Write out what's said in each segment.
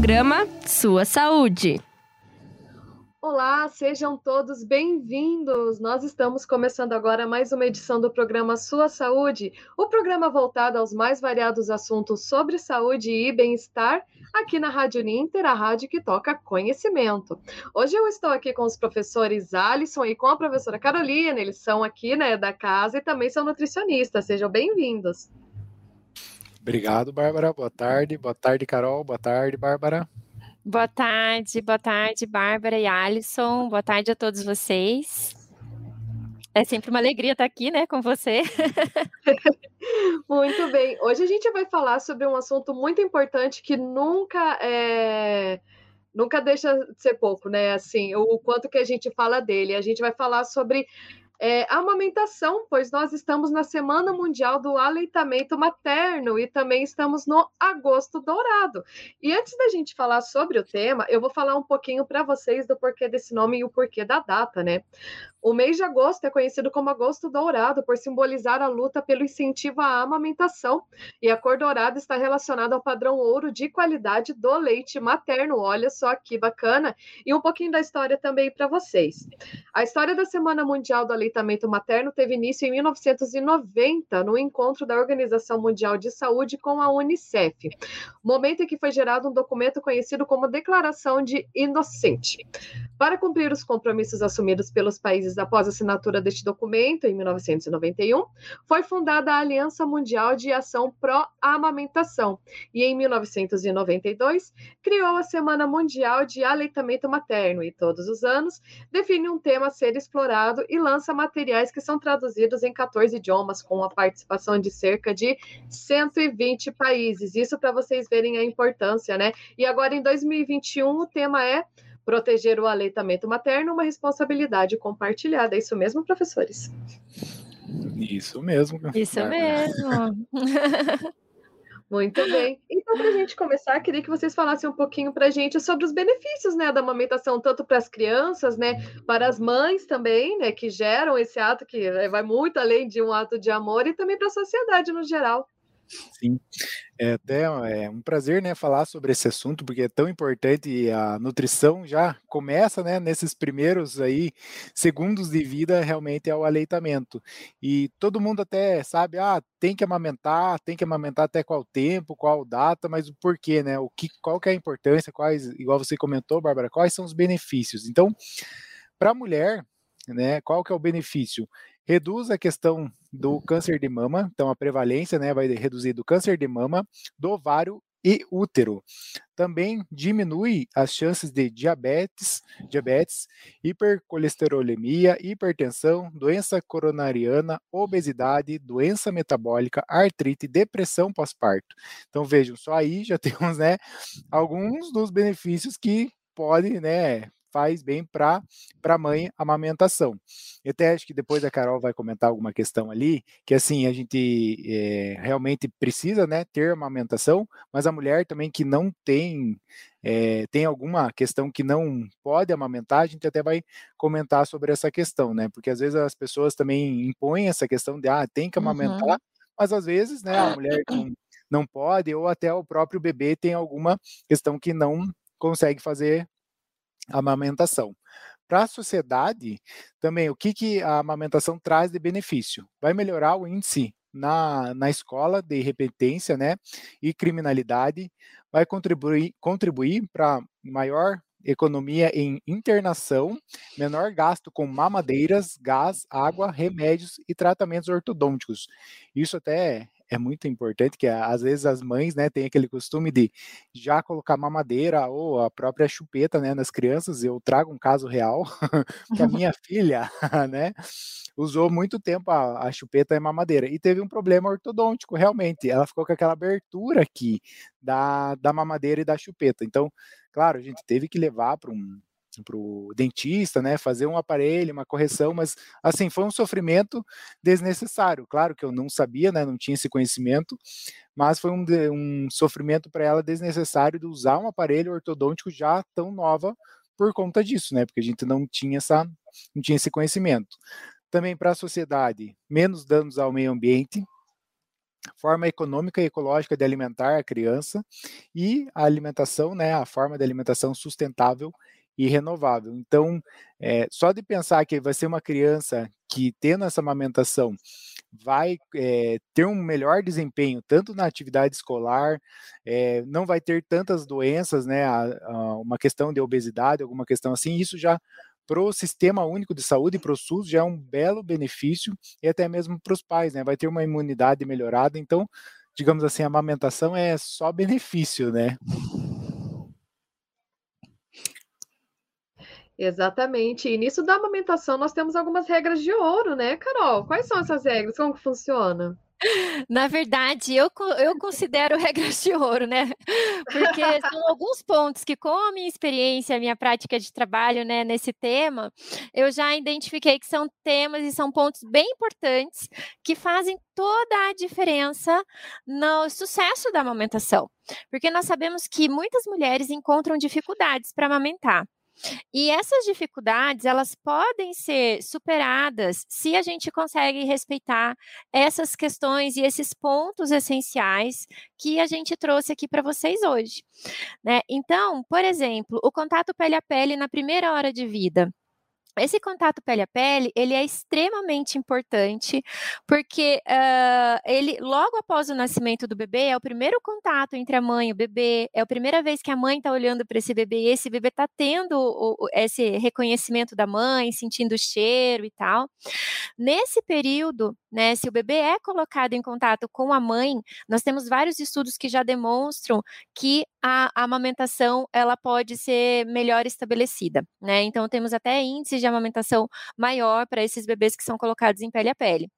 programa Sua Saúde. Olá, sejam todos bem-vindos. Nós estamos começando agora mais uma edição do programa Sua Saúde, o programa voltado aos mais variados assuntos sobre saúde e bem-estar, aqui na Rádio Ninter, a rádio que toca conhecimento. Hoje eu estou aqui com os professores Alisson e com a professora Carolina, eles são aqui, né, da casa e também são nutricionistas. Sejam bem-vindos. Obrigado, Bárbara. Boa tarde. Boa tarde, Carol. Boa tarde, Bárbara. Boa tarde, boa tarde, Bárbara e Alisson. Boa tarde a todos vocês. É sempre uma alegria estar aqui, né, com você. muito bem. Hoje a gente vai falar sobre um assunto muito importante que nunca é nunca deixa de ser pouco, né? Assim, o quanto que a gente fala dele. A gente vai falar sobre é, amamentação, pois nós estamos na Semana Mundial do Aleitamento Materno e também estamos no Agosto Dourado. E antes da gente falar sobre o tema, eu vou falar um pouquinho para vocês do porquê desse nome e o porquê da data, né? O mês de agosto é conhecido como Agosto Dourado por simbolizar a luta pelo incentivo à amamentação, e a cor dourada está relacionada ao padrão ouro de qualidade do leite materno. Olha só que bacana! E um pouquinho da história também para vocês. A história da Semana Mundial do Aleitamento Materno teve início em 1990, no encontro da Organização Mundial de Saúde com a Unicef, momento em que foi gerado um documento conhecido como Declaração de Inocente. Para cumprir os compromissos assumidos pelos países meses após a assinatura deste documento, em 1991, foi fundada a Aliança Mundial de Ação Pró-Amamentação e, em 1992, criou a Semana Mundial de Aleitamento Materno e, todos os anos, define um tema a ser explorado e lança materiais que são traduzidos em 14 idiomas, com a participação de cerca de 120 países. Isso para vocês verem a importância, né? E agora, em 2021, o tema é Proteger o aleitamento materno, uma responsabilidade compartilhada. É isso mesmo, professores? Isso mesmo. Isso mesmo. Muito bem. Então, para a gente começar, queria que vocês falassem um pouquinho para a gente sobre os benefícios né, da amamentação, tanto para as crianças, né, para as mães também, né, que geram esse ato que vai muito além de um ato de amor, e também para a sociedade no geral. Sim, é até é um prazer, né, falar sobre esse assunto, porque é tão importante e a nutrição já começa, né, nesses primeiros aí segundos de vida realmente é o aleitamento. E todo mundo até sabe, ah, tem que amamentar, tem que amamentar até qual tempo, qual data, mas o porquê, né? O que, qual que é a importância, quais, igual você comentou, Bárbara, quais são os benefícios? Então, para a mulher, né, qual que é o benefício? Reduz a questão do câncer de mama, então a prevalência né, vai reduzir do câncer de mama, do ovário e útero. Também diminui as chances de diabetes, diabetes, hipercolesterolemia, hipertensão, doença coronariana, obesidade, doença metabólica, artrite, depressão pós-parto. Então vejam, só aí já temos né, alguns dos benefícios que podem né, faz bem para a mãe amamentação. Eu até acho que depois a Carol vai comentar alguma questão ali, que assim, a gente é, realmente precisa né, ter amamentação, mas a mulher também que não tem, é, tem alguma questão que não pode amamentar, a gente até vai comentar sobre essa questão, né? Porque às vezes as pessoas também impõem essa questão de, ah, tem que amamentar, uhum. mas às vezes, né, a mulher não, não pode, ou até o próprio bebê tem alguma questão que não consegue fazer amamentação. Para a sociedade, também, o que, que a amamentação traz de benefício? Vai melhorar o índice na, na escola de repetência né, e criminalidade, vai contribuir, contribuir para maior economia em internação, menor gasto com mamadeiras, gás, água, remédios e tratamentos ortodônticos. Isso até é muito importante que às vezes as mães, né, têm aquele costume de já colocar mamadeira ou a própria chupeta, né, nas crianças. Eu trago um caso real que a minha filha, né, usou muito tempo a, a chupeta e mamadeira e teve um problema ortodôntico, realmente. Ela ficou com aquela abertura aqui da, da mamadeira e da chupeta. Então, claro, a gente teve que levar para um para o dentista, né, fazer um aparelho, uma correção, mas assim foi um sofrimento desnecessário. Claro que eu não sabia, né, não tinha esse conhecimento, mas foi um, um sofrimento para ela desnecessário de usar um aparelho ortodôntico já tão nova por conta disso, né, porque a gente não tinha essa, não tinha esse conhecimento. Também para a sociedade, menos danos ao meio ambiente, forma econômica e ecológica de alimentar a criança e a alimentação, né, a forma de alimentação sustentável e renovável. Então, é, só de pensar que vai ser uma criança que tendo essa amamentação vai é, ter um melhor desempenho tanto na atividade escolar, é, não vai ter tantas doenças, né, a, a uma questão de obesidade, alguma questão assim, isso já para o sistema único de saúde e para o SUS já é um belo benefício e até mesmo para os pais, né, vai ter uma imunidade melhorada, então, digamos assim, a amamentação é só benefício, né? Exatamente. E nisso da amamentação nós temos algumas regras de ouro, né, Carol? Quais são essas regras? Como que funciona? Na verdade, eu, eu considero regras de ouro, né? Porque são alguns pontos que, com a minha experiência, a minha prática de trabalho né, nesse tema, eu já identifiquei que são temas e são pontos bem importantes que fazem toda a diferença no sucesso da amamentação. Porque nós sabemos que muitas mulheres encontram dificuldades para amamentar. E essas dificuldades, elas podem ser superadas se a gente consegue respeitar essas questões e esses pontos essenciais que a gente trouxe aqui para vocês hoje. Né? Então, por exemplo, o contato pele a pele na primeira hora de vida. Esse contato pele a pele, ele é extremamente importante, porque uh, ele, logo após o nascimento do bebê, é o primeiro contato entre a mãe e o bebê, é a primeira vez que a mãe está olhando para esse bebê, e esse bebê está tendo o, esse reconhecimento da mãe, sentindo o cheiro e tal. Nesse período, né, se o bebê é colocado em contato com a mãe, nós temos vários estudos que já demonstram que a, a amamentação ela pode ser melhor estabelecida, né? Então temos até índices de amamentação maior para esses bebês que são colocados em pele a pele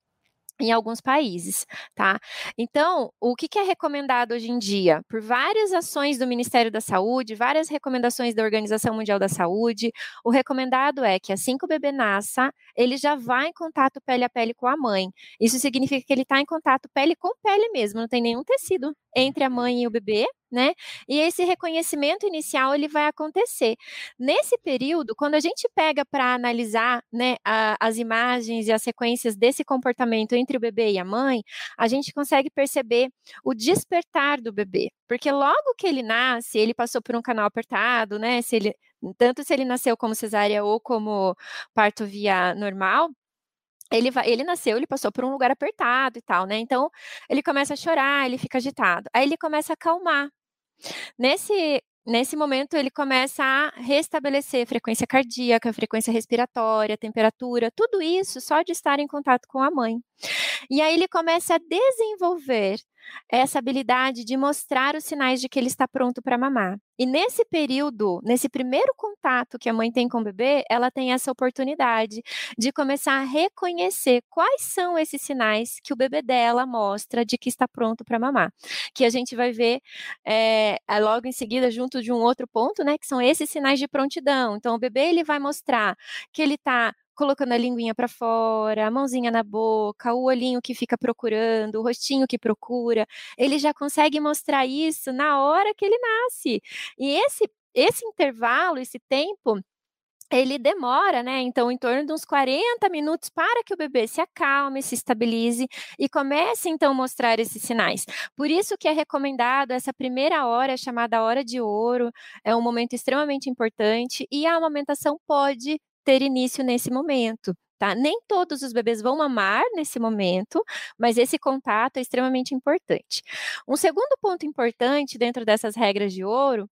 em alguns países, tá? Então, o que, que, é recomendado hoje em dia? Por várias ações do Ministério da Saúde, várias recomendações da Organização Mundial da Saúde, o recomendado é que assim que o bebê nasça, ele já vá em contato pele a pele com a mãe. Isso significa que ele está em contato pele com pele mesmo, não tem nenhum tecido entre a mãe e o bebê, né? E esse reconhecimento inicial ele vai acontecer. Nesse período, quando a gente pega para analisar né, a, as imagens e as sequências desse comportamento entre o bebê e a mãe, a gente consegue perceber o despertar do bebê. Porque logo que ele nasce, ele passou por um canal apertado, né? Se ele, tanto se ele nasceu como cesárea ou como parto via normal, ele, ele nasceu, ele passou por um lugar apertado e tal, né? Então, ele começa a chorar, ele fica agitado. Aí ele começa a acalmar. Nesse, nesse momento, ele começa a restabelecer frequência cardíaca, frequência respiratória, temperatura, tudo isso só de estar em contato com a mãe. E aí ele começa a desenvolver essa habilidade de mostrar os sinais de que ele está pronto para mamar. E nesse período, nesse primeiro contato que a mãe tem com o bebê, ela tem essa oportunidade de começar a reconhecer quais são esses sinais que o bebê dela mostra de que está pronto para mamar. Que a gente vai ver é, logo em seguida, junto de um outro ponto, né? Que são esses sinais de prontidão. Então, o bebê ele vai mostrar que ele está colocando a linguinha para fora, a mãozinha na boca, o olhinho que fica procurando, o rostinho que procura, ele já consegue mostrar isso na hora que ele nasce. E esse esse intervalo, esse tempo, ele demora, né? Então, em torno de uns 40 minutos para que o bebê se acalme, se estabilize e comece, então, a mostrar esses sinais. Por isso que é recomendado essa primeira hora, chamada hora de ouro, é um momento extremamente importante e a amamentação pode ter início nesse momento. Tá? Nem todos os bebês vão mamar nesse momento, mas esse contato é extremamente importante. Um segundo ponto importante dentro dessas regras de ouro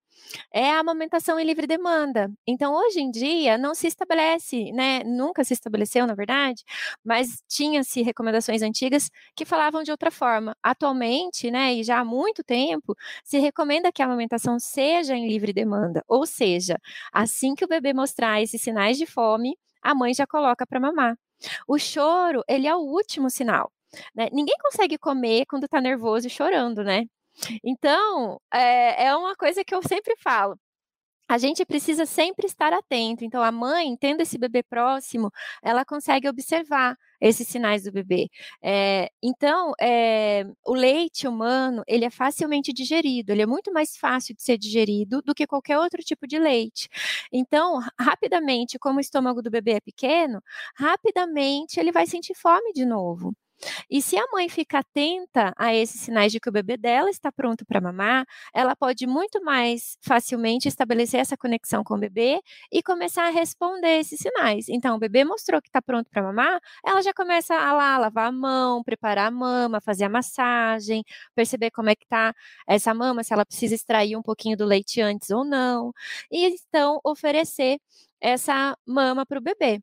é a amamentação em livre demanda. Então, hoje em dia, não se estabelece, né? Nunca se estabeleceu, na verdade, mas tinha-se recomendações antigas que falavam de outra forma. Atualmente, né, e já há muito tempo, se recomenda que a amamentação seja em livre demanda, ou seja, assim que o bebê mostrar esses sinais de fome, a mãe já coloca para mamar. O choro, ele é o último sinal. Né? Ninguém consegue comer quando está nervoso e chorando, né? Então, é, é uma coisa que eu sempre falo a gente precisa sempre estar atento. Então, a mãe, tendo esse bebê próximo, ela consegue observar esses sinais do bebê. É, então, é, o leite humano, ele é facilmente digerido, ele é muito mais fácil de ser digerido do que qualquer outro tipo de leite. Então, rapidamente, como o estômago do bebê é pequeno, rapidamente ele vai sentir fome de novo. E se a mãe fica atenta a esses sinais de que o bebê dela está pronto para mamar, ela pode muito mais facilmente estabelecer essa conexão com o bebê e começar a responder esses sinais. Então, o bebê mostrou que está pronto para mamar, ela já começa a lá lavar a mão, preparar a mama, fazer a massagem, perceber como é que está essa mama, se ela precisa extrair um pouquinho do leite antes ou não. E então oferecer essa mama para o bebê.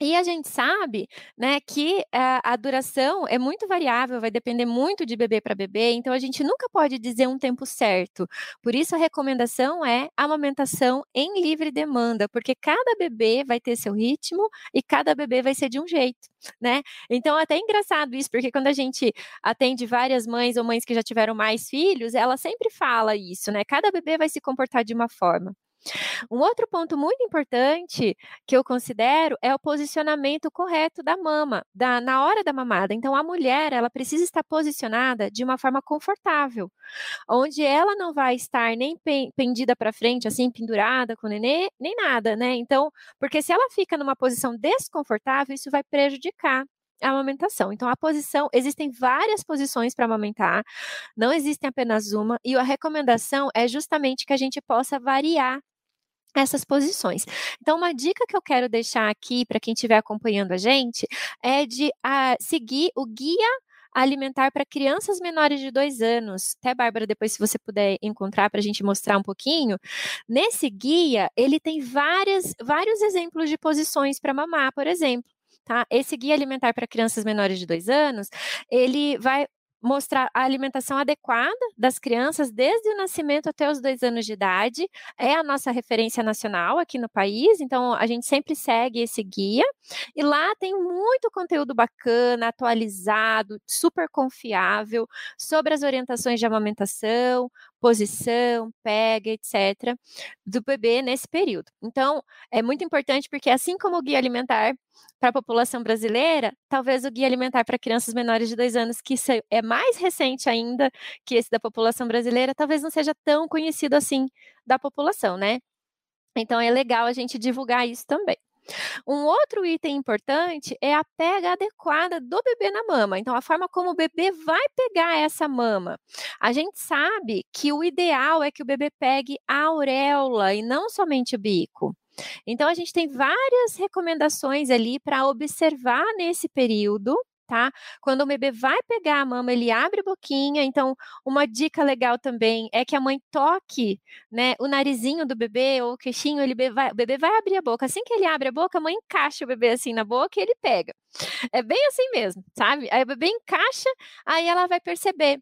E a gente sabe, né, que a, a, duração é muito variável, vai depender muito de bebê para bebê, então a gente nunca pode dizer um tempo certo. Por isso a recomendação é amamentação em livre demanda, porque cada bebê vai ter seu ritmo e cada bebê vai ser de um jeito, né? Então é até engraçado isso, porque quando a gente atende várias mães ou mães que já tiveram mais filhos, ela sempre fala isso, né? Cada bebê vai se comportar de uma forma. Um outro ponto muito importante que eu considero é o posicionamento correto da mama, da, na hora da mamada. Então, a mulher, ela precisa estar posicionada de uma forma confortável, onde ela não vai estar nem pendida para frente, assim, pendurada com o nenê, nem nada, né? Então, porque se ela fica numa posição desconfortável, isso vai prejudicar a amamentação. Então, a posição, existem várias posições para amamentar, não existe apenas uma, e a recomendação é justamente que a gente possa variar essas posições. Então, uma dica que eu quero deixar aqui para quem estiver acompanhando a gente é de uh, seguir o guia alimentar para crianças menores de dois anos. Até, Bárbara, depois, se você puder encontrar para a gente mostrar um pouquinho. Nesse guia, ele tem várias, vários exemplos de posições para mamar, por exemplo. Tá? Esse guia alimentar para crianças menores de dois anos, ele vai mostrar a alimentação adequada das crianças desde o nascimento até os dois anos de idade. É a nossa referência nacional aqui no país, então a gente sempre segue esse guia. E lá tem muito conteúdo bacana, atualizado, super confiável sobre as orientações de amamentação, posição, pega, etc., do bebê nesse período. Então, é muito importante porque, assim como o guia alimentar para a população brasileira, talvez o guia alimentar para crianças menores de dois anos, que é mais recente ainda que esse da população brasileira, talvez não seja tão conhecido assim da população, né? Então, é legal a gente divulgar isso também. Um outro item importante é a pega adequada do bebê na mama. Então, a forma como o bebê vai pegar essa mama. A gente sabe que o ideal é que o bebê pegue a auréola e não somente o bico. Então, a gente tem várias recomendações ali para observar nesse período tá? Quando o bebê vai pegar a mama, ele abre a boquinha. Então, uma dica legal também é que a mãe toque, né, o narizinho do bebê ou o queixinho, ele vai, o bebê vai abrir a boca. Assim que ele abre a boca, a mãe encaixa o bebê assim na boca e ele pega. É bem assim mesmo, sabe? Aí o bebê encaixa, aí ela vai perceber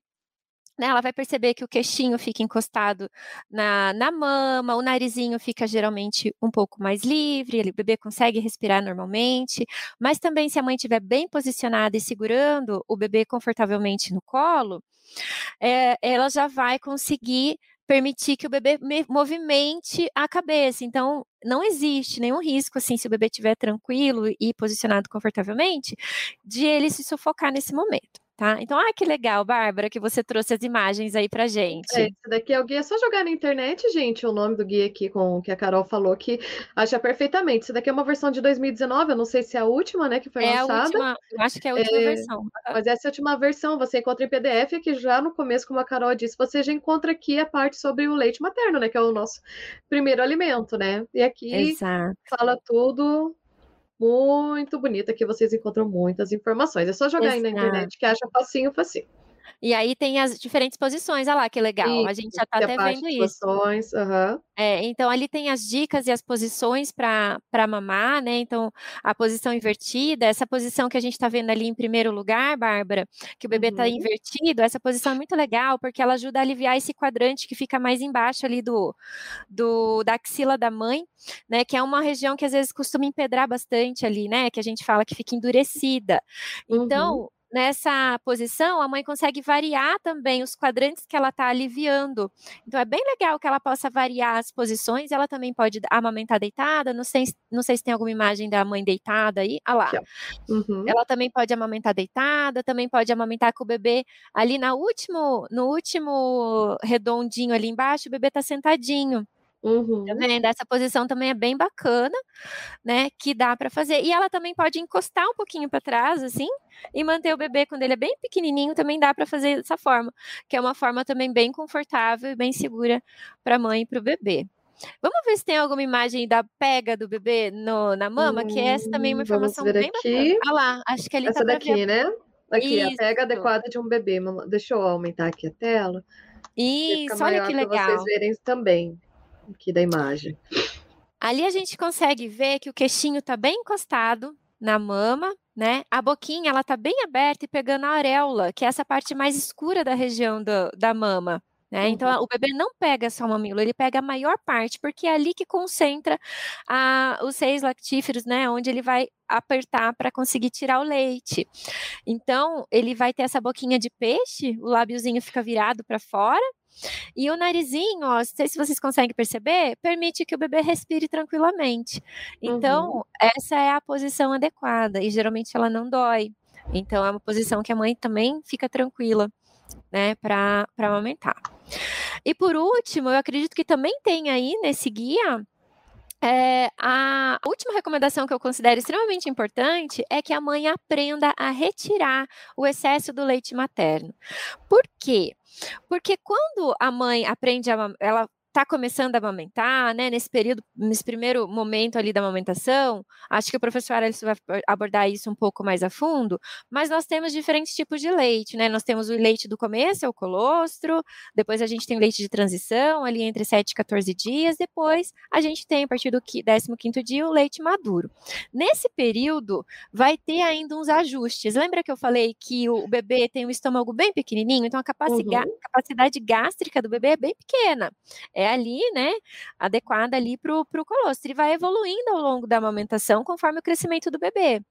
né, ela vai perceber que o queixinho fica encostado na, na mama, o narizinho fica geralmente um pouco mais livre, o bebê consegue respirar normalmente, mas também se a mãe estiver bem posicionada e segurando o bebê confortavelmente no colo, é, ela já vai conseguir permitir que o bebê movimente a cabeça. Então, não existe nenhum risco, assim, se o bebê estiver tranquilo e posicionado confortavelmente, de ele se sufocar nesse momento. Tá? Então, ah, que legal, Bárbara, que você trouxe as imagens aí pra gente. É, esse daqui é o guia, é só jogar na internet, gente, o nome do guia aqui com que a Carol falou que acha perfeitamente. Esse daqui é uma versão de 2019, eu não sei se é a última, né, que foi é lançada. A última, eu acho que é a última é, versão. Mas essa é a última versão, você encontra em PDF aqui já no começo, como a Carol disse, você já encontra aqui a parte sobre o leite materno, né, que é o nosso primeiro alimento, né? E aqui Exato. fala tudo muito bonita que vocês encontram muitas informações. É só jogar Exato. aí na internet que acha facinho, facinho. E aí tem as diferentes posições, olha lá que legal. Isso, a gente já está até vendo isso. Posições, uhum. é, então ali tem as dicas e as posições para mamar, né? Então, a posição invertida, essa posição que a gente está vendo ali em primeiro lugar, Bárbara, que o bebê está uhum. invertido, essa posição é muito legal, porque ela ajuda a aliviar esse quadrante que fica mais embaixo ali do, do da axila da mãe, né? Que é uma região que às vezes costuma empedrar bastante ali, né? Que a gente fala que fica endurecida. Então, uhum nessa posição, a mãe consegue variar também os quadrantes que ela está aliviando. Então, é bem legal que ela possa variar as posições. Ela também pode amamentar deitada. Não sei, não sei se tem alguma imagem da mãe deitada aí. Ah lá. Uhum. Ela também pode amamentar deitada, também pode amamentar com o bebê ali na último, no último redondinho ali embaixo, o bebê está sentadinho. Uhum. Tá vendo? Essa posição também é bem bacana, né? Que dá para fazer. E ela também pode encostar um pouquinho para trás, assim, e manter o bebê quando ele é bem pequenininho. Também dá para fazer dessa forma, que é uma forma também bem confortável e bem segura para a mãe e para o bebê. Vamos ver se tem alguma imagem da pega do bebê no, na mama, hum, que essa também é uma informação bem aqui. bacana. Ah lá, acho que ele essa tá daqui, né? Aqui, Isso. a pega adequada de um bebê. Deixa eu aumentar aqui a tela. Isso, olha que legal. Para vocês verem também aqui da imagem. Ali a gente consegue ver que o queixinho está bem encostado na mama, né? A boquinha ela tá bem aberta e pegando a auréola, que é essa parte mais escura da região do, da mama. Né? Então, uhum. o bebê não pega só o mamilo, ele pega a maior parte, porque é ali que concentra a, os seios lactíferos, né? Onde ele vai apertar para conseguir tirar o leite. Então, ele vai ter essa boquinha de peixe, o lábiozinho fica virado para fora, e o narizinho, ó, não sei se vocês conseguem perceber, permite que o bebê respire tranquilamente. Então, uhum. essa é a posição adequada e geralmente ela não dói. Então, é uma posição que a mãe também fica tranquila, né, para amamentar. E por último, eu acredito que também tem aí nesse guia é, a última recomendação que eu considero extremamente importante é que a mãe aprenda a retirar o excesso do leite materno. Por quê? Porque quando a mãe aprende a ela está começando a amamentar, né, nesse período, nesse primeiro momento ali da amamentação, acho que o professor Alice vai abordar isso um pouco mais a fundo, mas nós temos diferentes tipos de leite, né, nós temos o leite do começo, é o colostro, depois a gente tem o leite de transição, ali entre 7 e 14 dias, depois a gente tem, a partir do 15º dia, o leite maduro. Nesse período, vai ter ainda uns ajustes, lembra que eu falei que o bebê tem um estômago bem pequenininho, então a capacidade, uhum. capacidade gástrica do bebê é bem pequena, é é ali, né, adequada ali para o colostro. E vai evoluindo ao longo da amamentação conforme o crescimento do bebê.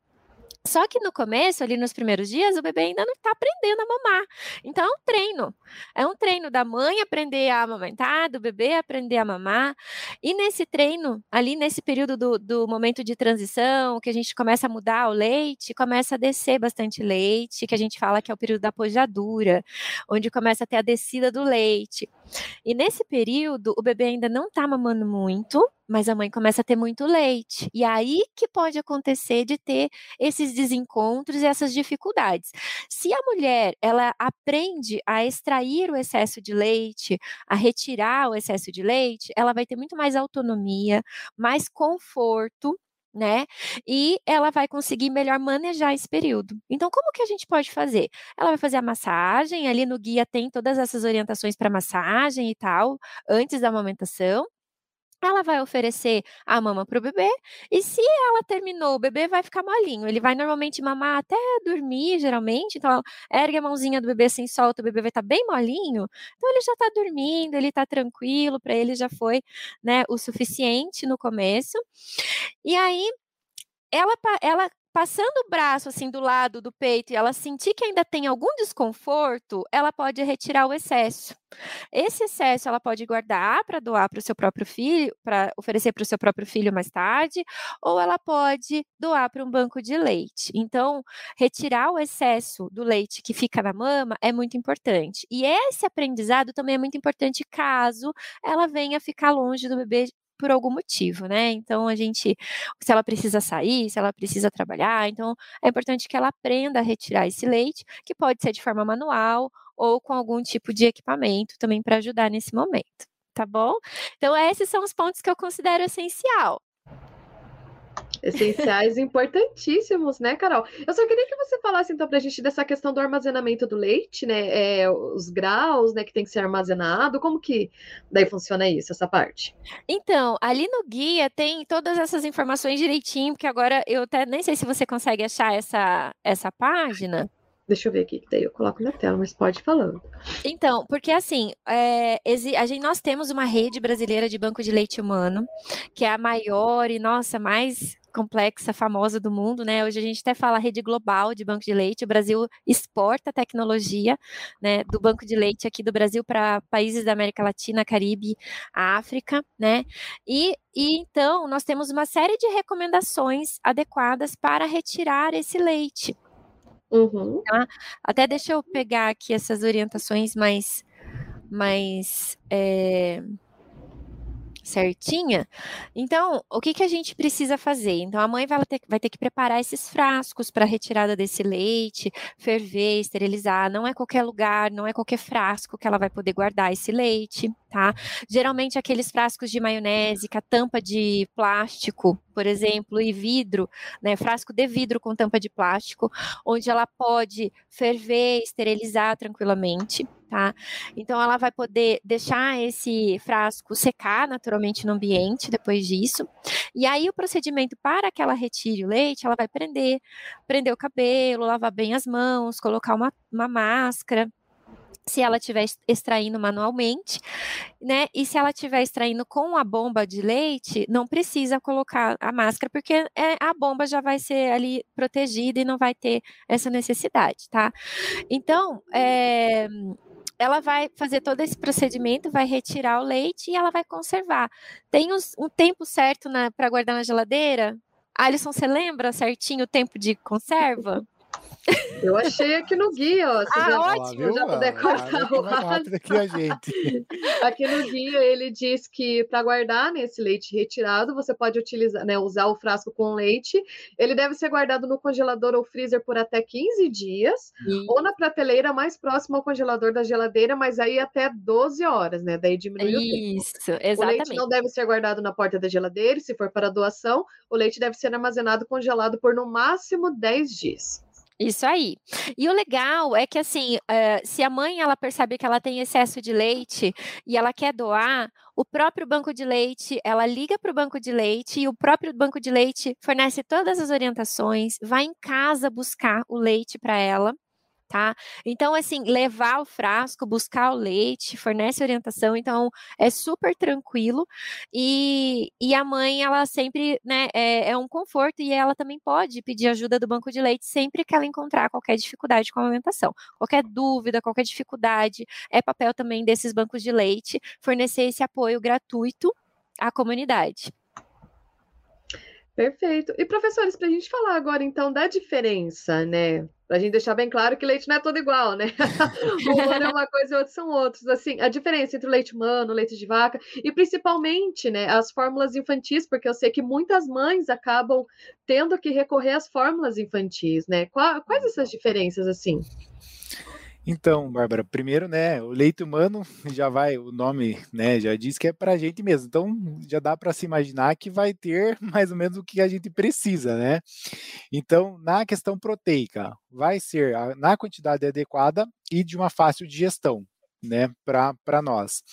Só que no começo, ali nos primeiros dias, o bebê ainda não está aprendendo a mamar. Então é um treino. É um treino da mãe aprender a amamentar, do bebê aprender a mamar. E nesse treino, ali nesse período do, do momento de transição, que a gente começa a mudar o leite, começa a descer bastante leite, que a gente fala que é o período da pojadura, onde começa a ter a descida do leite. E nesse período, o bebê ainda não está mamando muito, mas a mãe começa a ter muito leite. E aí que pode acontecer de ter esses desencontros e essas dificuldades. Se a mulher, ela aprende a extrair o excesso de leite, a retirar o excesso de leite, ela vai ter muito mais autonomia, mais conforto né? E ela vai conseguir melhor manejar esse período. Então, como que a gente pode fazer? Ela vai fazer a massagem, ali no guia tem todas essas orientações para massagem e tal, antes da amamentação ela vai oferecer a mama para o bebê, e se ela terminou, o bebê vai ficar molinho. Ele vai normalmente mamar até dormir, geralmente. Então, ergue a mãozinha do bebê sem solta, o bebê vai estar tá bem molinho. Então, ele já está dormindo, ele está tranquilo, para ele já foi né, o suficiente no começo. E aí, ela, ela passando o braço assim do lado do peito e ela sentir que ainda tem algum desconforto, ela pode retirar o excesso. Esse excesso ela pode guardar para doar para o seu próprio filho, para oferecer para o seu próprio filho mais tarde, ou ela pode doar para um banco de leite. Então, retirar o excesso do leite que fica na mama é muito importante. E esse aprendizado também é muito importante caso ela venha ficar longe do bebê por algum motivo, né? Então a gente, se ela precisa sair, se ela precisa trabalhar, então é importante que ela aprenda a retirar esse leite, que pode ser de forma manual ou com algum tipo de equipamento também para ajudar nesse momento, tá bom? Então esses são os pontos que eu considero essencial essenciais importantíssimos, né, Carol? Eu só queria que você falasse então para a gente dessa questão do armazenamento do leite, né? É, os graus, né, que tem que ser armazenado, como que daí funciona isso, essa parte? Então, ali no guia tem todas essas informações direitinho, porque agora eu até nem sei se você consegue achar essa, essa página. Deixa eu ver aqui, que daí eu coloco na tela, mas pode ir falando. Então, porque assim, é, a gente, nós temos uma rede brasileira de banco de leite humano, que é a maior e, nossa, mais complexa, famosa do mundo, né? Hoje a gente até fala rede global de banco de leite. O Brasil exporta tecnologia, né, do banco de leite aqui do Brasil para países da América Latina, Caribe, África, né? E, e então nós temos uma série de recomendações adequadas para retirar esse leite. Uhum. Tá? Até deixa eu pegar aqui essas orientações mais, mais é certinha. Então, o que, que a gente precisa fazer? Então, a mãe vai ter, vai ter que preparar esses frascos para retirada desse leite, ferver, esterilizar. Não é qualquer lugar, não é qualquer frasco que ela vai poder guardar esse leite, tá? Geralmente, aqueles frascos de maionese, com a tampa de plástico, por exemplo, e vidro, né? Frasco de vidro com tampa de plástico, onde ela pode ferver, esterilizar tranquilamente tá? Então ela vai poder deixar esse frasco secar naturalmente no ambiente depois disso. E aí o procedimento para que ela retire o leite, ela vai prender, prender o cabelo, lavar bem as mãos, colocar uma, uma máscara se ela estiver extraindo manualmente, né? E se ela estiver extraindo com a bomba de leite, não precisa colocar a máscara, porque é, a bomba já vai ser ali protegida e não vai ter essa necessidade, tá? Então, é, ela vai fazer todo esse procedimento, vai retirar o leite e ela vai conservar. Tem um tempo certo para guardar na geladeira? Alisson, você lembra certinho o tempo de conserva? Eu achei aqui no guia, ó. Ah, já, ótimo. Já puder cortar o rápido aqui a gente. Aqui no guia ele diz que para guardar nesse né, leite retirado, você pode utilizar, né, usar o frasco com leite. Ele deve ser guardado no congelador ou freezer por até 15 dias, Sim. ou na prateleira mais próxima ao congelador da geladeira, mas aí até 12 horas, né? Daí diminui Isso, o tempo. Isso, exatamente. O leite não deve ser guardado na porta da geladeira, se for para doação, o leite deve ser armazenado congelado por no máximo 10 dias. Isso aí. E o legal é que, assim, uh, se a mãe ela percebe que ela tem excesso de leite e ela quer doar, o próprio banco de leite, ela liga para o banco de leite e o próprio banco de leite fornece todas as orientações, vai em casa buscar o leite para ela tá? Então, assim, levar o frasco, buscar o leite, fornece orientação, então é super tranquilo. E, e a mãe, ela sempre, né, é, é um conforto e ela também pode pedir ajuda do banco de leite sempre que ela encontrar qualquer dificuldade com a alimentação. Qualquer dúvida, qualquer dificuldade, é papel também desses bancos de leite fornecer esse apoio gratuito à comunidade. Perfeito. E professores, para a gente falar agora então da diferença, né? Para a gente deixar bem claro que leite não é todo igual, né? o humano é uma coisa e outros são outros. Assim, a diferença entre o leite humano, o leite de vaca e principalmente, né, as fórmulas infantis, porque eu sei que muitas mães acabam tendo que recorrer às fórmulas infantis, né? Quais essas diferenças assim? Então, Bárbara, primeiro, né, o leite humano já vai, o nome, né, já diz que é para a gente mesmo. Então, já dá para se imaginar que vai ter mais ou menos o que a gente precisa, né? Então, na questão proteica, vai ser na quantidade adequada e de uma fácil digestão, né, para nós.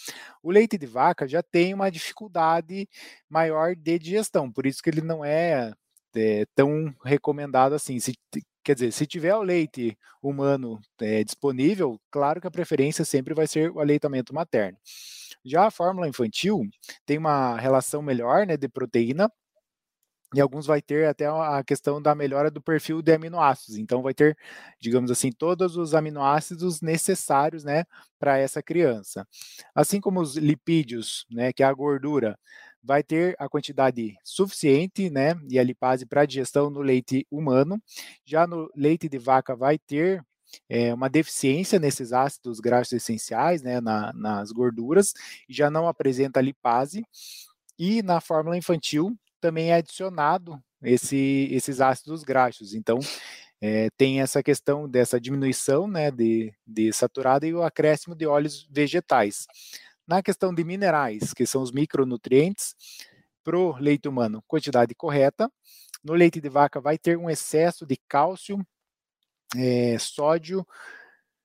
O leite de vaca já tem uma dificuldade maior de digestão, por isso que ele não é, é tão recomendado assim. Se Quer dizer, se tiver o leite humano é, disponível, claro que a preferência sempre vai ser o aleitamento materno. Já a fórmula infantil tem uma relação melhor né, de proteína, e alguns vai ter até a questão da melhora do perfil de aminoácidos. Então, vai ter, digamos assim, todos os aminoácidos necessários né, para essa criança. Assim como os lipídios, né, que é a gordura, vai ter a quantidade suficiente, né, e a lipase para digestão no leite humano. Já no leite de vaca vai ter é, uma deficiência nesses ácidos graxos essenciais, né, na, nas gorduras, e já não apresenta lipase. E na fórmula infantil também é adicionado esse, esses ácidos graxos. Então, é, tem essa questão dessa diminuição né, de, de saturado e o acréscimo de óleos vegetais. Na questão de minerais, que são os micronutrientes, para o leite humano, quantidade correta. No leite de vaca vai ter um excesso de cálcio, é, sódio,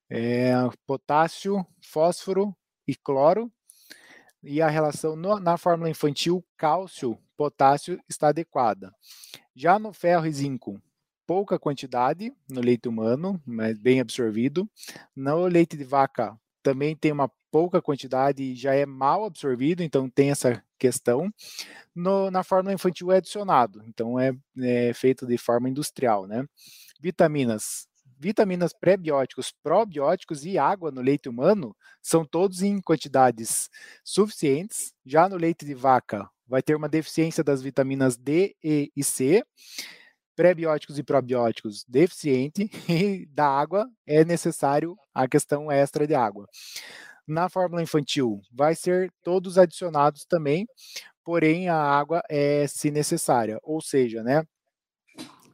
é, potássio, fósforo e cloro. E a relação no, na fórmula infantil, cálcio, potássio está adequada. Já no ferro e zinco, pouca quantidade no leite humano, mas bem absorvido. No leite de vaca também tem uma pouca quantidade já é mal absorvido, então tem essa questão. No, na fórmula infantil é adicionado, então é, é feito de forma industrial, né? Vitaminas. Vitaminas pré-bióticos, probióticos e água no leite humano são todos em quantidades suficientes. Já no leite de vaca, vai ter uma deficiência das vitaminas D, E e C pré-bióticos e probióticos deficiente e da água é necessário a questão extra de água. Na fórmula infantil, vai ser todos adicionados também, porém a água é se necessária, ou seja, né?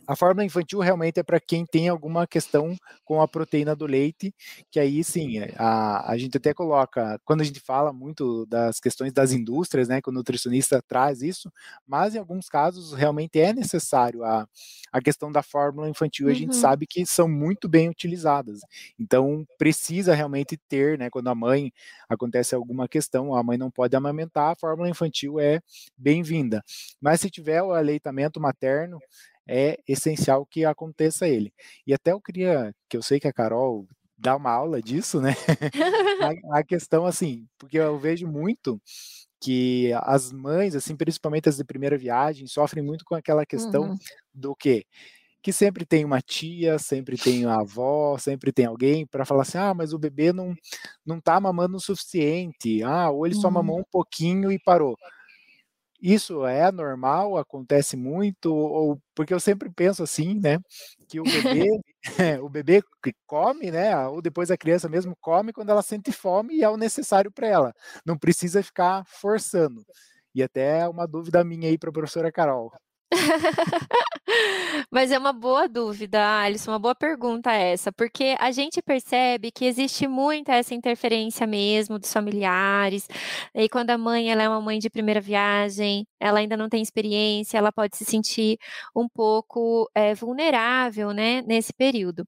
A fórmula infantil realmente é para quem tem alguma questão com a proteína do leite, que aí sim, é, a, a gente até coloca, quando a gente fala muito das questões das indústrias, né, que o nutricionista traz isso, mas em alguns casos realmente é necessário a, a questão da fórmula infantil, uhum. a gente uhum. sabe que são muito bem utilizadas. Então, precisa realmente ter, né, quando a mãe acontece alguma questão, a mãe não pode amamentar, a fórmula infantil é bem-vinda. Mas se tiver o aleitamento materno, é essencial que aconteça ele. E até eu queria, que eu sei que a Carol dá uma aula disso, né? a, a questão, assim, porque eu vejo muito que as mães, assim, principalmente as de primeira viagem, sofrem muito com aquela questão uhum. do quê? Que sempre tem uma tia, sempre tem a avó, sempre tem alguém para falar assim: ah, mas o bebê não, não tá mamando o suficiente, ah, ou ele uhum. só mamou um pouquinho e parou. Isso é normal? Acontece muito? Ou porque eu sempre penso assim, né? Que o bebê, o bebê come, né? Ou depois a criança mesmo come quando ela sente fome e é o necessário para ela. Não precisa ficar forçando. E até uma dúvida minha aí para a professora Carol. Mas é uma boa dúvida, Alisson, uma boa pergunta essa, porque a gente percebe que existe muita essa interferência mesmo dos familiares, e quando a mãe ela é uma mãe de primeira viagem, ela ainda não tem experiência, ela pode se sentir um pouco é, vulnerável, né, nesse período.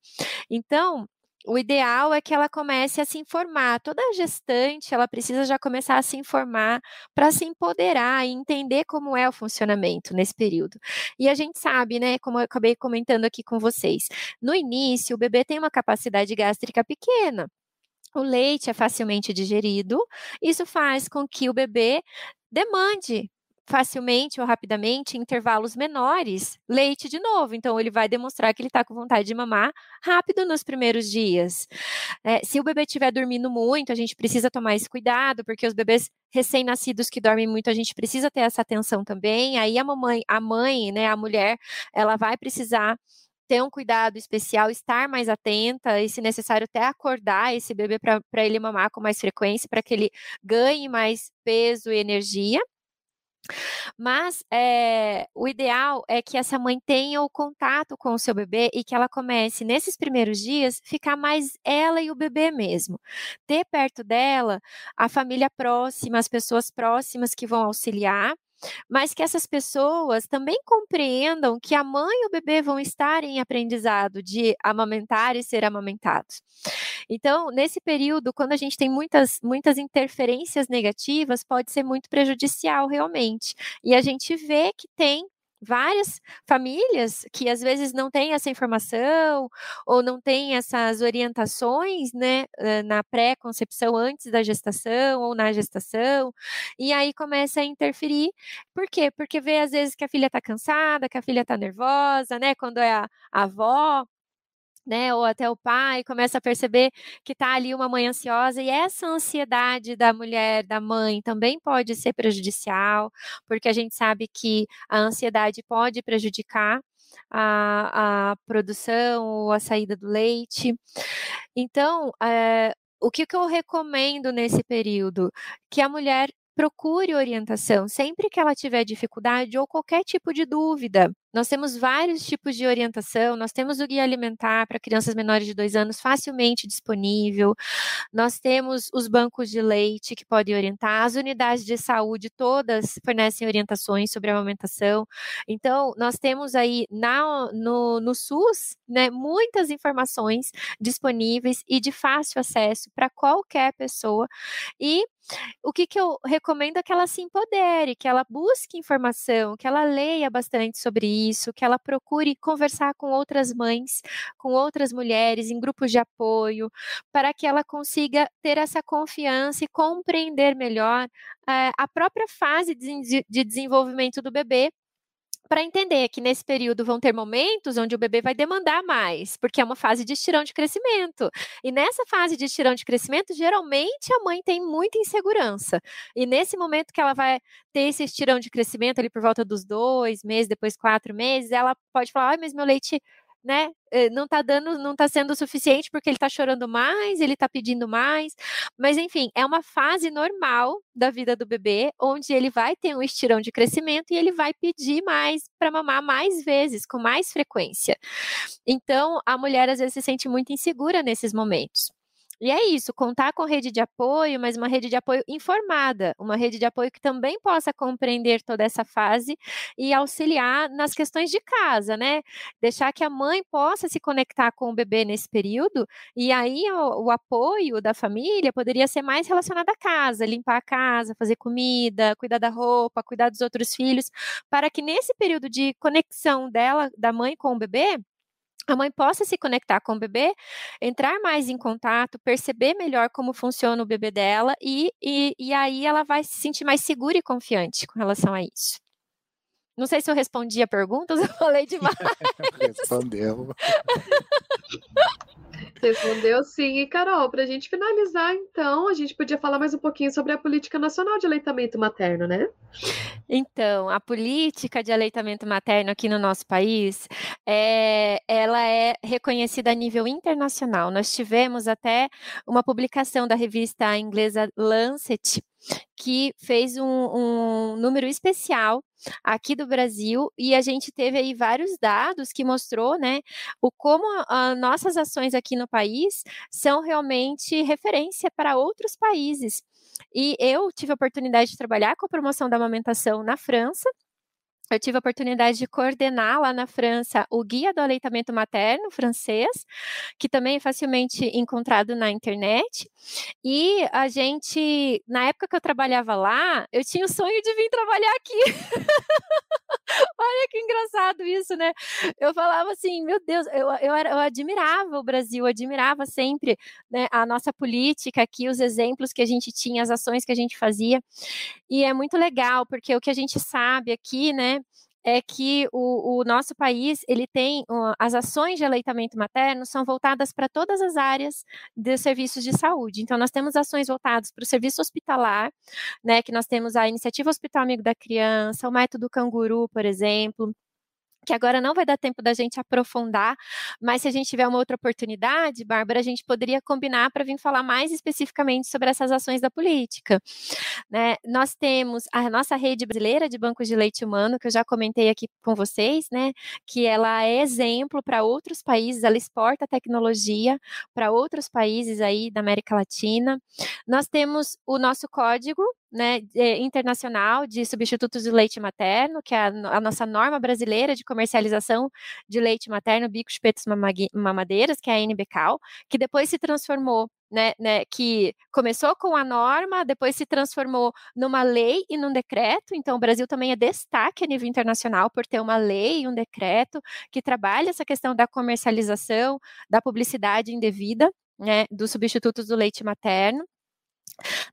Então, o ideal é que ela comece a se informar. Toda gestante, ela precisa já começar a se informar para se empoderar e entender como é o funcionamento nesse período. E a gente sabe, né, como eu acabei comentando aqui com vocês, no início o bebê tem uma capacidade gástrica pequena. O leite é facilmente digerido, isso faz com que o bebê demande facilmente ou rapidamente, em intervalos menores, leite de novo. Então, ele vai demonstrar que ele está com vontade de mamar rápido nos primeiros dias. É, se o bebê estiver dormindo muito, a gente precisa tomar esse cuidado, porque os bebês recém-nascidos que dormem muito, a gente precisa ter essa atenção também. Aí a mamãe, a mãe, né, a mulher, ela vai precisar ter um cuidado especial, estar mais atenta e, se necessário, até acordar esse bebê para ele mamar com mais frequência, para que ele ganhe mais peso e energia. Mas é, o ideal é que essa mãe tenha o contato com o seu bebê e que ela comece, nesses primeiros dias, ficar mais ela e o bebê mesmo. Ter perto dela a família próxima, as pessoas próximas que vão auxiliar mas que essas pessoas também compreendam que a mãe e o bebê vão estar em aprendizado de amamentar e ser amamentados. Então, nesse período, quando a gente tem muitas, muitas interferências negativas, pode ser muito prejudicial realmente. E a gente vê que tem várias famílias que às vezes não têm essa informação ou não têm essas orientações, né, na pré-concepção antes da gestação ou na gestação, e aí começa a interferir. Por quê? Porque vê às vezes que a filha está cansada, que a filha está nervosa, né, quando é a, a avó né, ou até o pai, começa a perceber que está ali uma mãe ansiosa, e essa ansiedade da mulher, da mãe, também pode ser prejudicial, porque a gente sabe que a ansiedade pode prejudicar a, a produção ou a saída do leite. Então, é, o que, que eu recomendo nesse período? Que a mulher procure orientação sempre que ela tiver dificuldade ou qualquer tipo de dúvida. Nós temos vários tipos de orientação, nós temos o guia alimentar para crianças menores de dois anos facilmente disponível, nós temos os bancos de leite que podem orientar, as unidades de saúde todas fornecem orientações sobre a amamentação. Então, nós temos aí na, no, no SUS né, muitas informações disponíveis e de fácil acesso para qualquer pessoa. E o que, que eu recomendo é que ela se empodere, que ela busque informação, que ela leia bastante sobre isso, que ela procure conversar com outras mães, com outras mulheres, em grupos de apoio, para que ela consiga ter essa confiança e compreender melhor é, a própria fase de desenvolvimento do bebê para entender que nesse período vão ter momentos onde o bebê vai demandar mais, porque é uma fase de estirão de crescimento. E nessa fase de estirão de crescimento, geralmente a mãe tem muita insegurança. E nesse momento que ela vai ter esse estirão de crescimento ali por volta dos dois meses, depois quatro meses, ela pode falar: ai, mas meu leite né? Eh, não está dando, não está sendo suficiente porque ele está chorando mais, ele está pedindo mais, mas enfim, é uma fase normal da vida do bebê, onde ele vai ter um estirão de crescimento e ele vai pedir mais para mamar mais vezes, com mais frequência. Então, a mulher às vezes se sente muito insegura nesses momentos. E é isso, contar com rede de apoio, mas uma rede de apoio informada, uma rede de apoio que também possa compreender toda essa fase e auxiliar nas questões de casa, né? Deixar que a mãe possa se conectar com o bebê nesse período, e aí o, o apoio da família poderia ser mais relacionado à casa, limpar a casa, fazer comida, cuidar da roupa, cuidar dos outros filhos, para que nesse período de conexão dela, da mãe com o bebê, a mãe possa se conectar com o bebê, entrar mais em contato, perceber melhor como funciona o bebê dela e, e, e aí ela vai se sentir mais segura e confiante com relação a isso. Não sei se eu respondi a pergunta, eu falei demais. Respondeu. Respondeu sim. E, Carol, para a gente finalizar, então, a gente podia falar mais um pouquinho sobre a Política Nacional de Aleitamento Materno, né? Então, a política de aleitamento materno aqui no nosso país, é, ela é reconhecida a nível internacional. Nós tivemos até uma publicação da revista inglesa Lancet, que fez um, um, número especial aqui do Brasil e a gente teve aí vários dados que mostrou, né, o como nossas ações aqui no país são realmente referência para outros países. E eu tive a oportunidade de trabalhar com a promoção da amamentação na França, eu tive a oportunidade de coordenar lá na França o Guia do Aleitamento Materno francês, que também é facilmente encontrado na internet. E a gente, na época que eu trabalhava lá, eu tinha o sonho de vir trabalhar aqui. Olha que engraçado isso, né? Eu falava assim, meu Deus, eu, eu, eu admirava o Brasil, admirava sempre né, a nossa política aqui, os exemplos que a gente tinha, as ações que a gente fazia. E é muito legal, porque o que a gente sabe aqui, né, é que o, o, nosso país ele tem uh, as ações de aleitamento materno são voltadas para todas as áreas de serviços de saúde. Então nós temos ações voltadas para o serviço hospitalar, né, que nós temos a iniciativa Hospital Amigo da Criança, o método Canguru, por exemplo que agora não vai dar tempo da gente aprofundar, mas se a gente tiver uma outra oportunidade, Bárbara, a gente poderia combinar para vir falar mais especificamente sobre essas ações da política. Né? Nós temos a nossa rede brasileira de bancos de leite humano, que eu já comentei aqui com vocês, né? que ela é exemplo para outros países, ela exporta tecnologia para outros países aí da América Latina. Nós temos o nosso código né, internacional de substitutos de leite materno, que é a, a, nossa norma brasileira de comercialização de leite materno, bicos, petos, mamadeiras, que é a NBCAL, que depois se transformou né, né, que começou com a norma, depois se transformou numa lei e num decreto. Então, o Brasil também é destaque a nível internacional por ter uma lei e um decreto que trabalha essa questão da comercialização, da publicidade indevida. Né, dos substitutos do leite materno.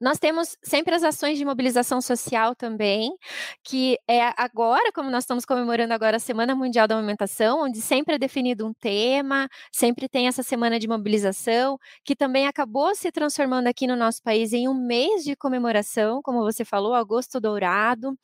Nós temos sempre as ações de mobilização social também, que é agora, como nós estamos comemorando agora a Semana Mundial da Amamentação, onde sempre é definido um tema, sempre tem essa semana de mobilização, que também acabou se transformando aqui no nosso país em um mês de comemoração, como você falou, Agosto Dourado.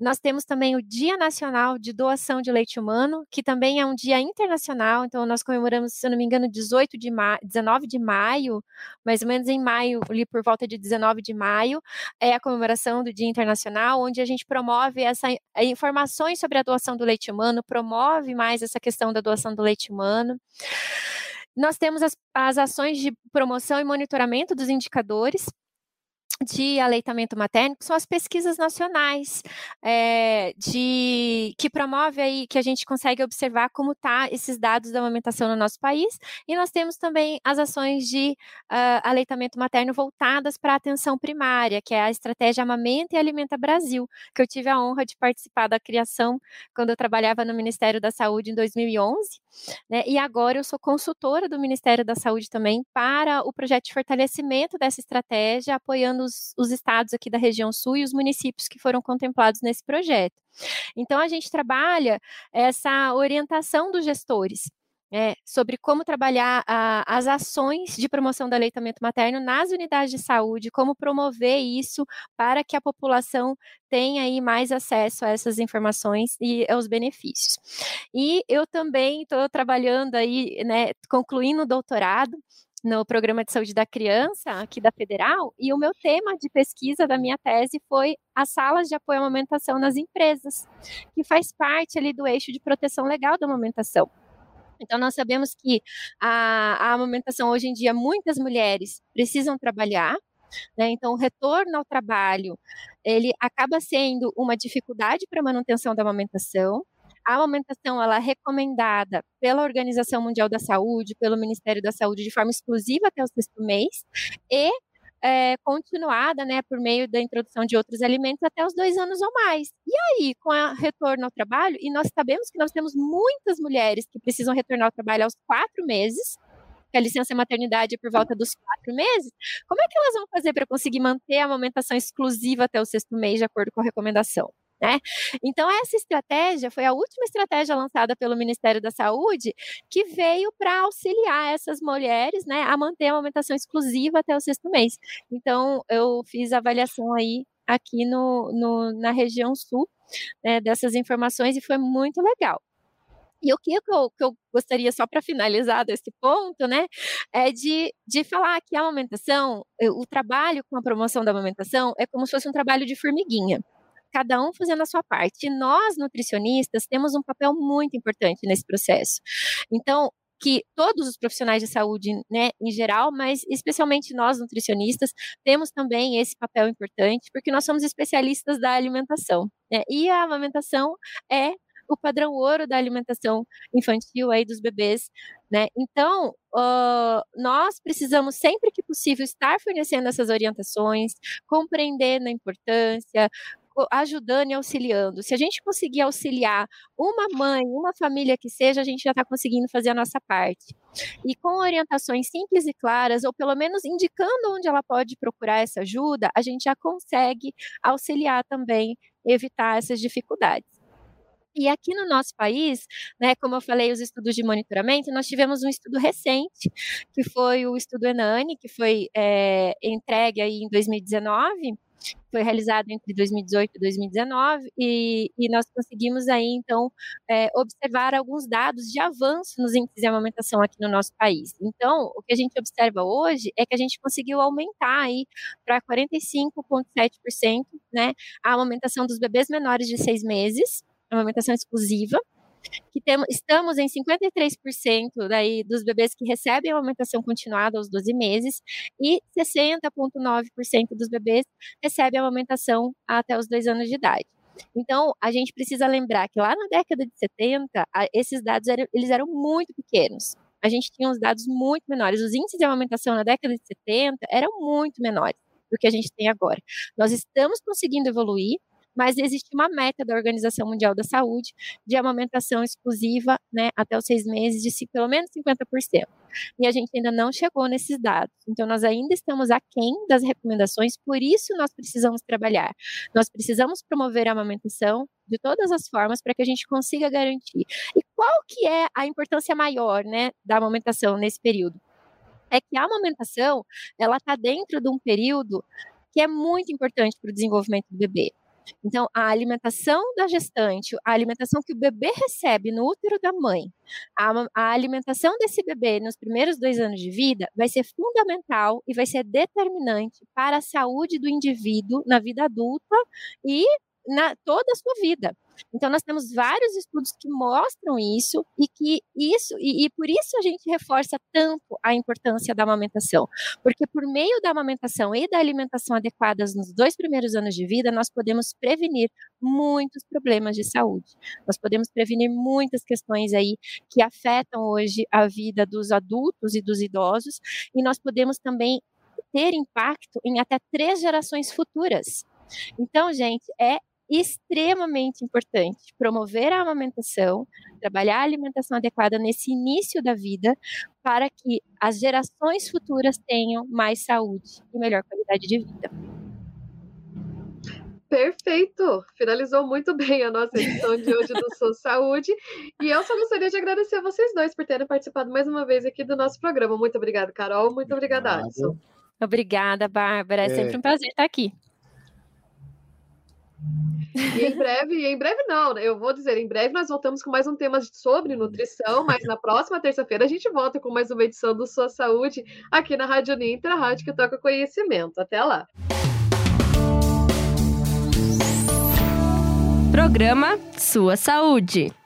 Nós temos também o Dia Nacional de Doação de Leite Humano, que também é um dia internacional, então nós comemoramos, se eu não me engano, 18 de ma 19 de maio, mais ou menos em maio, ali por volta de 19 de maio, é a comemoração do Dia Internacional, onde a gente promove essa eh, informações sobre a doação do leite humano, promove mais essa questão da doação do leite humano. Nós temos as, as ações de promoção e monitoramento dos indicadores, de aleitamento materno, que são as pesquisas nacionais, é, de que promove aí que a gente consegue observar como tá esses dados da amamentação no nosso país, e nós temos também as ações de uh, aleitamento materno voltadas para a atenção primária, que é a estratégia Amamenta e Alimenta Brasil, que eu tive a honra de participar da criação quando eu trabalhava no Ministério da Saúde em 2011, né, e agora eu sou consultora do Ministério da Saúde também para o projeto de fortalecimento dessa estratégia, apoiando os, os estados aqui da região sul e os municípios que foram contemplados nesse projeto. Então, a gente trabalha essa orientação dos gestores é, sobre como trabalhar a, as ações de promoção do aleitamento materno nas unidades de saúde, como promover isso para que a população tenha aí mais acesso a essas informações e aos benefícios. E eu também estou trabalhando aí, né, concluindo o doutorado no programa de saúde da criança aqui da Federal, e o meu tema de pesquisa da minha tese foi as salas de apoio à amamentação nas empresas, que faz parte ali do eixo de proteção legal da amamentação. Então, nós sabemos que a, a amamentação hoje em dia, muitas mulheres precisam trabalhar, né? Então, o retorno ao trabalho, ele acaba sendo uma dificuldade para a manutenção da amamentação. A amamentação ela é recomendada pela Organização Mundial da Saúde, pelo Ministério da Saúde, de forma exclusiva até o sexto mês, e é, continuada, né, por meio da introdução de outros alimentos até os dois anos ou mais. E aí, com o retorno ao trabalho, e nós sabemos que nós temos muitas mulheres que precisam retornar ao trabalho aos quatro meses, que a licença maternidade é por volta dos quatro meses, como é que elas vão fazer para conseguir manter a amamentação exclusiva até o sexto mês, de acordo com a recomendação? Né? Então, essa estratégia foi a última estratégia lançada pelo Ministério da Saúde que veio para auxiliar essas mulheres né, a manter a amamentação exclusiva até o sexto mês. Então, eu fiz avaliação aí aqui no, no na região sul né, dessas informações e foi muito legal. E o que eu, que eu gostaria, só para finalizar desse ponto, né, é de, de falar que a amamentação, o trabalho com a promoção da amamentação é como se fosse um trabalho de formiguinha cada um fazendo a sua parte. E nós, nutricionistas, temos um papel muito importante nesse processo. Então, que todos os profissionais de saúde, né, em geral, mas especialmente nós nutricionistas, temos também esse papel importante, porque nós somos especialistas da alimentação, né? E a amamentação é o padrão ouro da alimentação infantil aí dos bebês, né? Então, uh, nós precisamos sempre que possível estar fornecendo essas orientações, compreendendo a importância, ajudando e auxiliando. Se a gente conseguir auxiliar uma mãe, uma família que seja, a gente já está conseguindo fazer a nossa parte. E com orientações simples e claras, ou pelo menos indicando onde ela pode procurar essa ajuda, a gente já consegue auxiliar também, evitar essas dificuldades. E aqui no nosso país, né, como eu falei, os estudos de monitoramento, nós tivemos um estudo recente, que foi o estudo Enani, que foi é, entregue aí em 2019, foi realizado entre 2018 e 2019 e, e nós conseguimos aí então é, observar alguns dados de avanço nos índices de amamentação aqui no nosso país. Então, o que a gente observa hoje é que a gente conseguiu aumentar aí para 45,7%, né, a amamentação dos bebês menores de seis meses, amamentação exclusiva, que estamos em 53% daí dos bebês que recebem amamentação continuada aos 12 meses e 60,9% dos bebês recebem amamentação até os 2 anos de idade. Então, a gente precisa lembrar que lá na década de 70, esses dados eram, eles eram muito pequenos. A gente tinha uns dados muito menores. Os índices de amamentação na década de 70 eram muito menores do que a gente tem agora. Nós estamos conseguindo evoluir, mas existe uma meta da Organização Mundial da Saúde de amamentação exclusiva né, até os seis meses de pelo menos 50%. E a gente ainda não chegou nesses dados. Então, nós ainda estamos aquém das recomendações, por isso nós precisamos trabalhar. Nós precisamos promover a amamentação de todas as formas para que a gente consiga garantir. E qual que é a importância maior né, da amamentação nesse período? É que a amamentação, ela está dentro de um período que é muito importante para o desenvolvimento do bebê. Então, a alimentação da gestante, a alimentação que o bebê recebe no útero da mãe, a, a, alimentação desse bebê nos primeiros dois anos de vida vai ser fundamental e vai ser determinante para a saúde do indivíduo na vida adulta e na toda a sua vida. Então nós temos vários estudos que mostram isso e que isso e, e, por isso a gente reforça tanto a importância da amamentação, porque por meio da amamentação e da alimentação adequadas nos dois primeiros anos de vida, nós podemos prevenir muitos problemas de saúde. Nós podemos prevenir muitas questões aí que afetam hoje a vida dos adultos e dos idosos e nós podemos também ter impacto em até três gerações futuras. Então, gente, é extremamente importante promover a amamentação, trabalhar a alimentação adequada nesse início da vida, para que as gerações futuras tenham mais saúde e melhor qualidade de vida. Perfeito! Finalizou muito bem a nossa edição de hoje do Sou Saúde. E eu só gostaria de agradecer a vocês dois por terem participado mais uma vez aqui do nosso programa. Muito obrigada, Carol. Muito obrigada, Alisson. Obrigada, Bárbara. É, é sempre um prazer estar aqui. E em breve, em breve não, né? eu vou dizer, em breve nós voltamos com mais um tema sobre nutrição, mas na próxima terça-feira a gente volta com mais uma edição do Sua Saúde aqui na Rádio Nintra, a rádio que toca conhecimento. Até lá. Programa Sua Saúde.